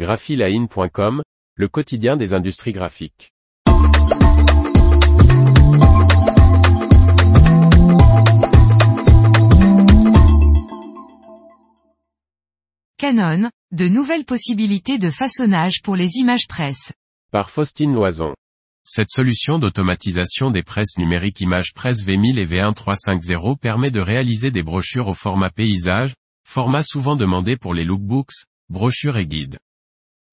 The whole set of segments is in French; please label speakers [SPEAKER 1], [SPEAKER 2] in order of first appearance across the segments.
[SPEAKER 1] graphiline.com, le quotidien des industries graphiques.
[SPEAKER 2] Canon, de nouvelles possibilités de façonnage pour les images presse.
[SPEAKER 1] Par Faustine Loison. Cette solution d'automatisation des presses numériques images presse V1000 et V1350 permet de réaliser des brochures au format paysage, format souvent demandé pour les lookbooks, brochures et guides.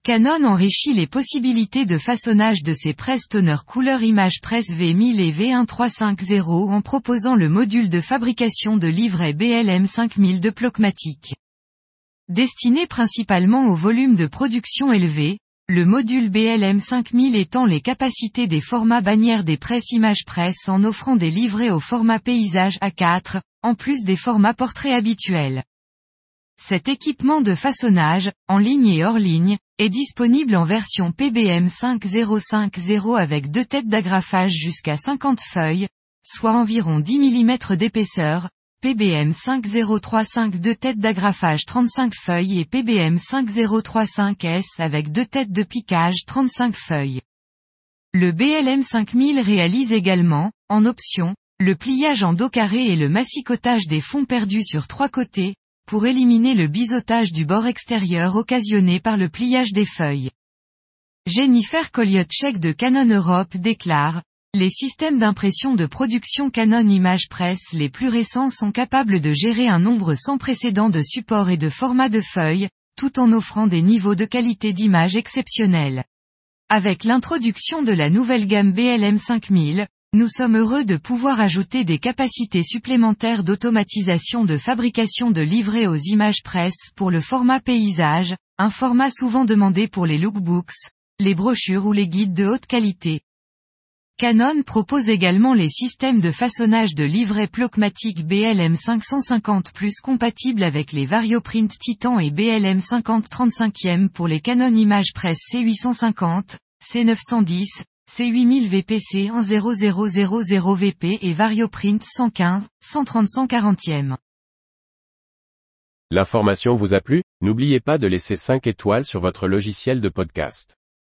[SPEAKER 2] Canon enrichit les possibilités de façonnage de ses presses toner couleur image presse V1000 et V1350 en proposant le module de fabrication de livret BLM 5000 de Plockmatic. Destiné principalement au volume de production élevé, le module BLM 5000 étend les capacités des formats bannières des presses images presse en offrant des livrets au format paysage A4, en plus des formats portraits habituels. Cet équipement de façonnage, en ligne et hors ligne, est disponible en version PBM 5050 avec deux têtes d'agrafage jusqu'à 50 feuilles, soit environ 10 mm d'épaisseur, PBM 5035 deux têtes d'agrafage 35 feuilles et PBM 5035S avec deux têtes de piquage 35 feuilles. Le BLM 5000 réalise également, en option, le pliage en dos carré et le massicotage des fonds perdus sur trois côtés, pour éliminer le biseautage du bord extérieur occasionné par le pliage des feuilles. Jennifer Koliotchek de Canon Europe déclare, les systèmes d'impression de production Canon Image Press les plus récents sont capables de gérer un nombre sans précédent de supports et de formats de feuilles, tout en offrant des niveaux de qualité d'image exceptionnels. Avec l'introduction de la nouvelle gamme BLM 5000, nous sommes heureux de pouvoir ajouter des capacités supplémentaires d'automatisation de fabrication de livrets aux images presse pour le format paysage, un format souvent demandé pour les lookbooks, les brochures ou les guides de haute qualité. Canon propose également les systèmes de façonnage de livrets Plockmatic BLM 550 plus compatibles avec les Varioprint Titan et BLM 50 35e pour les Canon Image Press C850, C910, C8000 VPC 10000 VP et Varioprint 115, 130 140e.
[SPEAKER 1] L'information vous a plu? N'oubliez pas de laisser 5 étoiles sur votre logiciel de podcast.